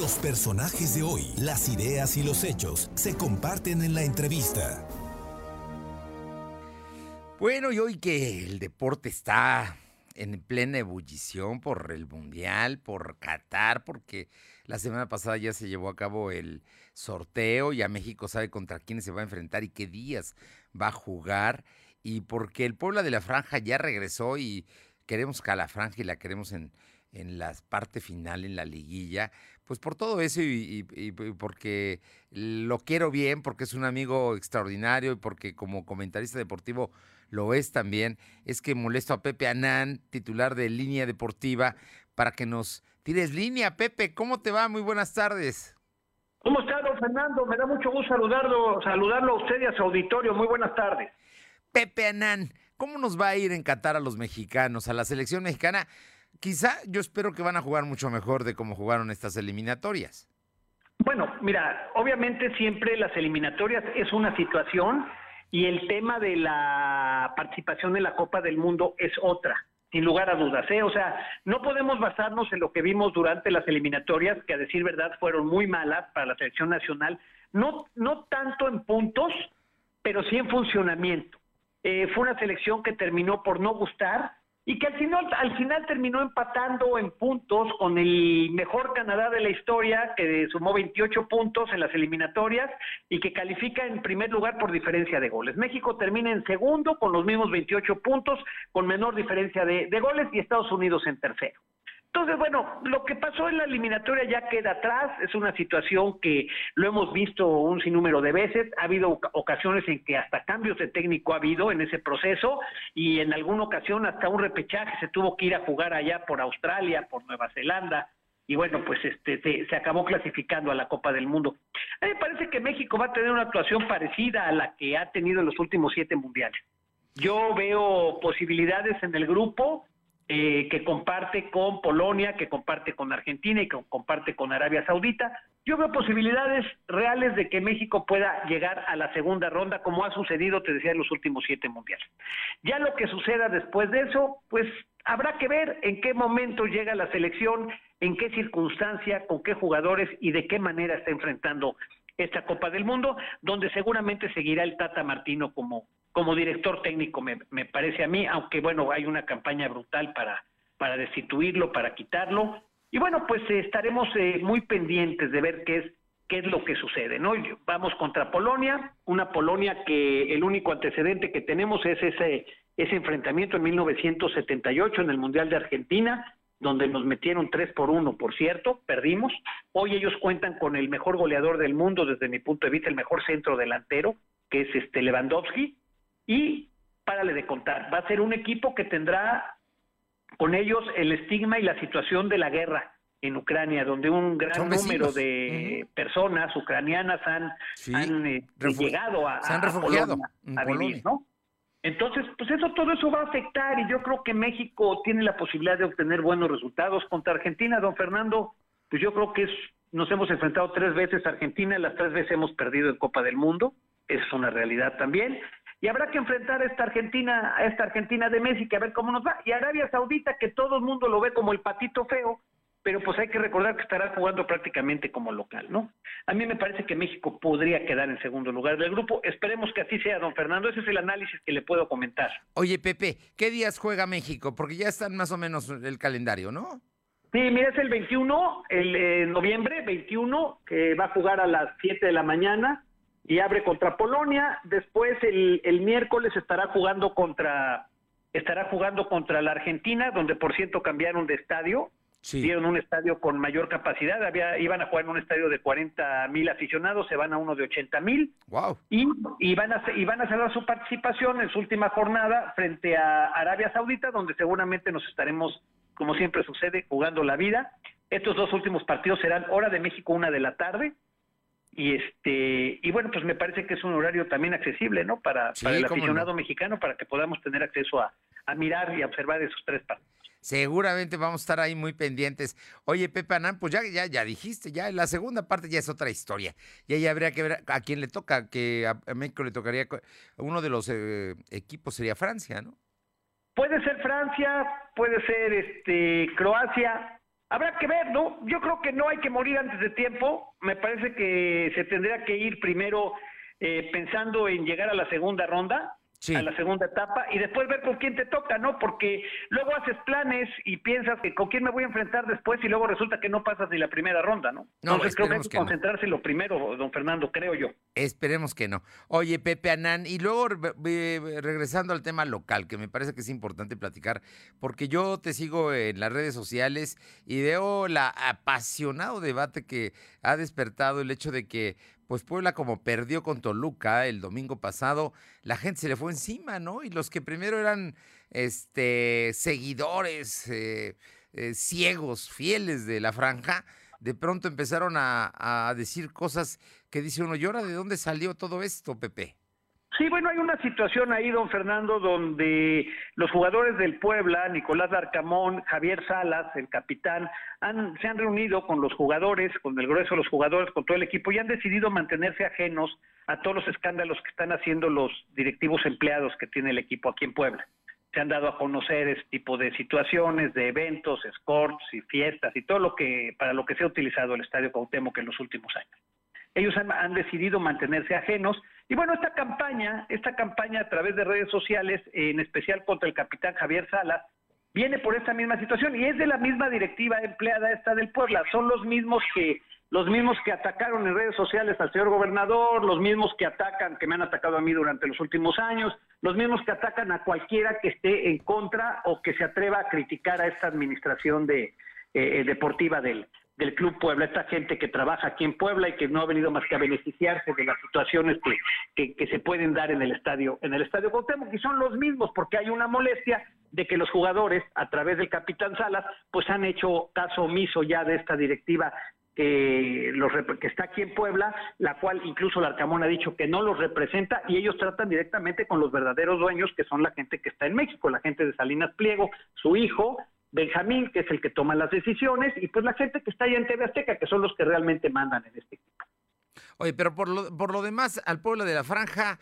Los personajes de hoy, las ideas y los hechos se comparten en la entrevista. Bueno, y hoy que el deporte está en plena ebullición por el Mundial, por Qatar, porque la semana pasada ya se llevó a cabo el sorteo, ya México sabe contra quiénes se va a enfrentar y qué días va a jugar, y porque el Puebla de la Franja ya regresó y queremos que la Franja y la queremos en, en la parte final, en la liguilla, pues por todo eso y, porque lo quiero bien, porque es un amigo extraordinario y porque como comentarista deportivo lo es también, es que molesto a Pepe Anán, titular de Línea Deportiva, para que nos tires línea. Pepe, ¿cómo te va? Muy buenas tardes. ¿Cómo está, don Fernando? Me da mucho gusto saludarlo, saludarlo a usted y a su auditorio. Muy buenas tardes. Pepe Anán, ¿cómo nos va a ir en Qatar a los mexicanos, a la selección mexicana? Quizá yo espero que van a jugar mucho mejor de cómo jugaron estas eliminatorias. Bueno, mira, obviamente siempre las eliminatorias es una situación y el tema de la participación en la Copa del Mundo es otra, sin lugar a dudas. ¿eh? O sea, no podemos basarnos en lo que vimos durante las eliminatorias, que a decir verdad fueron muy malas para la selección nacional, no, no tanto en puntos, pero sí en funcionamiento. Eh, fue una selección que terminó por no gustar, y que al final, al final terminó empatando en puntos con el mejor Canadá de la historia, que sumó 28 puntos en las eliminatorias y que califica en primer lugar por diferencia de goles. México termina en segundo con los mismos 28 puntos, con menor diferencia de goles, y Estados Unidos en tercero. Entonces, bueno, lo que pasó en la eliminatoria ya queda atrás, es una situación que lo hemos visto un sinnúmero de veces, ha habido ocasiones en que hasta cambios de técnico ha habido en ese proceso y en alguna ocasión hasta un repechaje se tuvo que ir a jugar allá por Australia, por Nueva Zelanda, y bueno, pues este se, se, acabó clasificando a la Copa del Mundo. A mí me parece que México va a tener una actuación parecida a la que ha tenido en los últimos siete mundiales. Yo veo posibilidades en el grupo, eh, que comparte con Polonia, que comparte con Argentina y que comparte con Arabia Saudita. Yo veo posibilidades reales de que México pueda llegar a la segunda ronda, como ha sucedido, te decía, en los últimos siete mundiales. Ya lo que suceda después de eso, pues habrá que ver en qué momento llega la selección, en qué circunstancia, con qué jugadores y de qué manera está enfrentando esta Copa del Mundo, donde seguramente seguirá el Tata Martino como, como director técnico, me, me, parece a mí, aunque bueno, hay una campaña brutal para, para destituirlo, para quitarlo. Y bueno, pues eh, estaremos eh, muy pendientes de ver qué es qué es lo que sucede, ¿no? Vamos contra Polonia, una Polonia que el único antecedente que tenemos es ese ese enfrentamiento en 1978 en el Mundial de Argentina, donde nos metieron tres por uno, por cierto, perdimos. Hoy ellos cuentan con el mejor goleador del mundo, desde mi punto de vista, el mejor centro delantero, que es este Lewandowski, y párale de contar, va a ser un equipo que tendrá con ellos el estigma y la situación de la guerra en Ucrania, donde un gran número de personas ucranianas han, eh, llegado a, Se han refugiado a, vivir, ¿no? Entonces, pues eso, todo eso va a afectar y yo creo que México tiene la posibilidad de obtener buenos resultados contra Argentina, don Fernando. Pues yo creo que es, nos hemos enfrentado tres veces a Argentina, las tres veces hemos perdido en Copa del Mundo, es una realidad también y habrá que enfrentar a esta Argentina, a esta Argentina de Messi, que a ver cómo nos va, y Arabia Saudita, que todo el mundo lo ve como el patito feo, pero pues hay que recordar que estará jugando prácticamente como local, ¿no? A mí me parece que México podría quedar en segundo lugar del grupo, esperemos que así sea, don Fernando, ese es el análisis que le puedo comentar. Oye, Pepe, ¿qué días juega México? Porque ya están más o menos el calendario, ¿no? Sí, mira, es el 21, el eh, noviembre 21, que va a jugar a las 7 de la mañana, y abre contra Polonia. Después el, el miércoles estará jugando contra estará jugando contra la Argentina, donde por cierto cambiaron de estadio. Dieron un estadio con mayor capacidad, había, iban a jugar en un estadio de 40 mil aficionados, se van a uno de 80 mil. Wow. Y, y, van a, y van a cerrar su participación en su última jornada frente a Arabia Saudita, donde seguramente nos estaremos, como siempre sucede, jugando la vida. Estos dos últimos partidos serán hora de México, una de la tarde, y este y bueno pues me parece que es un horario también accesible no para, el aficionado mexicano para que podamos tener acceso a, a, mirar y observar esos tres partidos. Seguramente vamos a estar ahí muy pendientes. Oye Pepe Anán pues ya ya ya dijiste ya la segunda parte ya es otra historia. Y ahí habría que ver a quién le toca que a, México le tocaría uno de los eh, equipos sería Francia no puede ser Francia puede ser este Croacia Habrá que ver, ¿no? Yo creo que no hay que morir antes de tiempo. Me parece que se tendría que ir primero eh, pensando en llegar a la segunda ronda a la segunda etapa y después ver con quién te toca, ¿no? Porque luego haces planes y piensas que con quién me voy a enfrentar después y luego resulta que no pasas ni la primera ronda, ¿no? no Entonces creo que hay que, concentrarse en lo primero, don Fernando, creo yo. Esperemos que no. Oye, Pepe Anán, y luego regresando al tema local, que me parece que es importante platicar, porque yo te sigo en las redes sociales y veo la apasionado debate que ha despertado el hecho de que pues Puebla como perdió con Toluca el domingo pasado, la gente se le fue encima, ¿no? Y los que primero eran este, seguidores eh, eh, ciegos, fieles de la franja, de pronto empezaron a, a decir cosas que dice uno, ¿y ahora de dónde salió todo esto, Pepe? Sí, bueno, hay una situación ahí, don Fernando, donde los jugadores del Puebla, Nicolás Arcamón, Javier Salas, el capitán, han, se han reunido con los jugadores, con el grueso de los jugadores, con todo el equipo y han decidido mantenerse ajenos a todos los escándalos que están haciendo los directivos empleados que tiene el equipo aquí en Puebla. Se han dado a conocer este tipo de situaciones, de eventos, escorts y fiestas y todo lo que para lo que se ha utilizado el Estadio Cuauhtémoc en los últimos años. Ellos han, decidido mantenerse ajenos. Y bueno, esta campaña, esta campaña a través de redes sociales, en especial contra el capitán Javier Salas, viene por esta misma situación y es de la misma directiva empleada esta del Puebla. Son los mismos que los mismos que atacaron en redes sociales al señor gobernador, los mismos que atacan, que me han atacado a mí durante los últimos años, los mismos que atacan a cualquiera que esté en contra o que se atreva a criticar a esta administración de, eh, deportiva del, del Club Puebla, esta gente que trabaja aquí en Puebla y que no ha venido más que a beneficiarse de las situaciones que, que, se pueden dar en el estadio, en el estadio Cuauhtémoc, y son los mismos, porque hay una molestia de que los jugadores, a través del capitán Salas, pues han hecho caso omiso ya de esta directiva que, los, que está aquí en Puebla, la cual incluso el Arcamón ha dicho que no los representa y ellos tratan directamente con los verdaderos dueños, que son la gente que está en México, la gente de Salinas Pliego, su hijo, Benjamín, que es el que toma las decisiones, y pues la gente que está ahí en TV Azteca, que son los que realmente mandan en este equipo. Oye, pero por lo, por lo demás, al pueblo de la franja,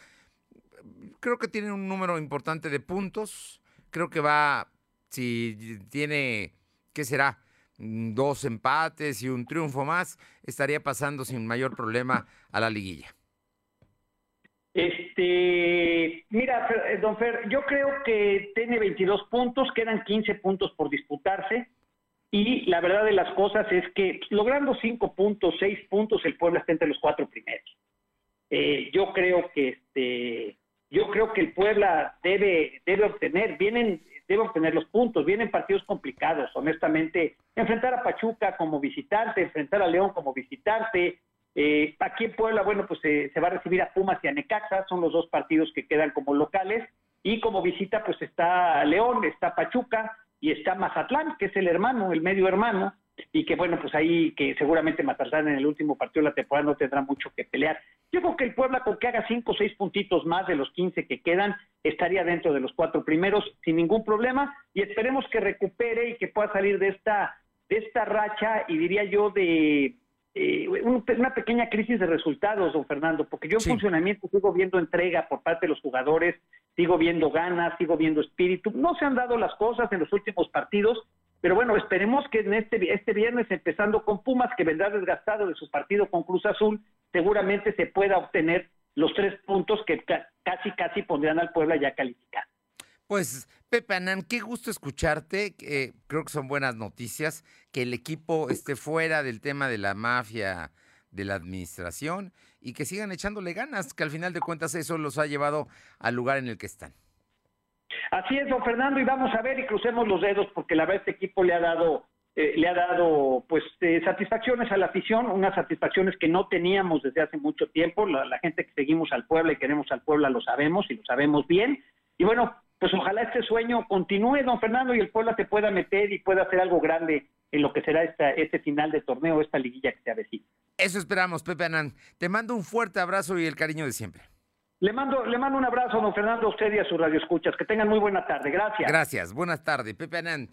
creo que tiene un número importante de puntos. Creo que va, si tiene, ¿qué será? Dos empates y un triunfo más, estaría pasando sin mayor problema a la liguilla. Este, mira, eh, don Fer, yo creo que tiene 22 puntos, quedan 15 puntos por disputarse. Y la verdad de las cosas es que logrando 5 puntos, 6 puntos, el Puebla está entre los cuatro primeros. Eh, yo creo que este, yo creo que el Puebla debe, debe obtener, vienen, debe obtener los puntos, vienen partidos complicados, honestamente, enfrentar a Pachuca como visitante, enfrentar a León como visitante, eh, aquí en Puebla, bueno, pues se va a recibir a Pumas y a Necaxa, son los dos partidos que quedan como locales, y como visita, pues está León, está Pachuca y está Mazatlán, que es el hermano, el medio hermano, y que bueno, pues ahí que seguramente Mazatlán en el último partido de la temporada no tendrá mucho que pelear. Yo creo que el Puebla con que haga cinco o seis puntitos más de los 15 que quedan, estaría dentro de los cuatro primeros sin ningún problema. Y esperemos que recupere y que pueda salir de esta, de esta racha y diría yo de eh, una pequeña crisis de resultados, don Fernando, porque yo en funcionamiento sigo viendo entrega por parte de los jugadores, sigo viendo ganas, sigo viendo espíritu. No se han dado las cosas en los últimos partidos, pero bueno, esperemos que en este, este viernes, empezando con Pumas, que vendrá desgastado de su partido con Cruz Azul, seguramente se pueda obtener los tres puntos que casi, casi pondrían al Puebla ya calificado. Pues, Pepe Anán, qué gusto escucharte. Eh, creo que son buenas noticias que el equipo esté fuera del tema de la mafia de la administración y que sigan echándole ganas, que al final de cuentas eso los ha llevado al lugar en el que están. Así es, don Fernando, y vamos a ver y crucemos los dedos porque la verdad este equipo le ha dado eh, le ha dado pues eh, satisfacciones a la afición, unas satisfacciones que no teníamos desde hace mucho tiempo. La, la, gente que seguimos al pueblo y queremos al pueblo lo sabemos y lo sabemos bien. Y bueno, pues ojalá este sueño continúe, don Fernando, y el Puebla se pueda meter y pueda hacer algo grande en lo que será esta, este final de torneo, esta liguilla que se avecina. Eso esperamos, Pepe Anán. Te mando un fuerte abrazo y el cariño de siempre. Le mando, le mando un abrazo, don Fernando, a usted y a sus radioescuchas. Que tengan muy buena tarde. Gracias. Gracias. Buenas tardes, Pepe Anán.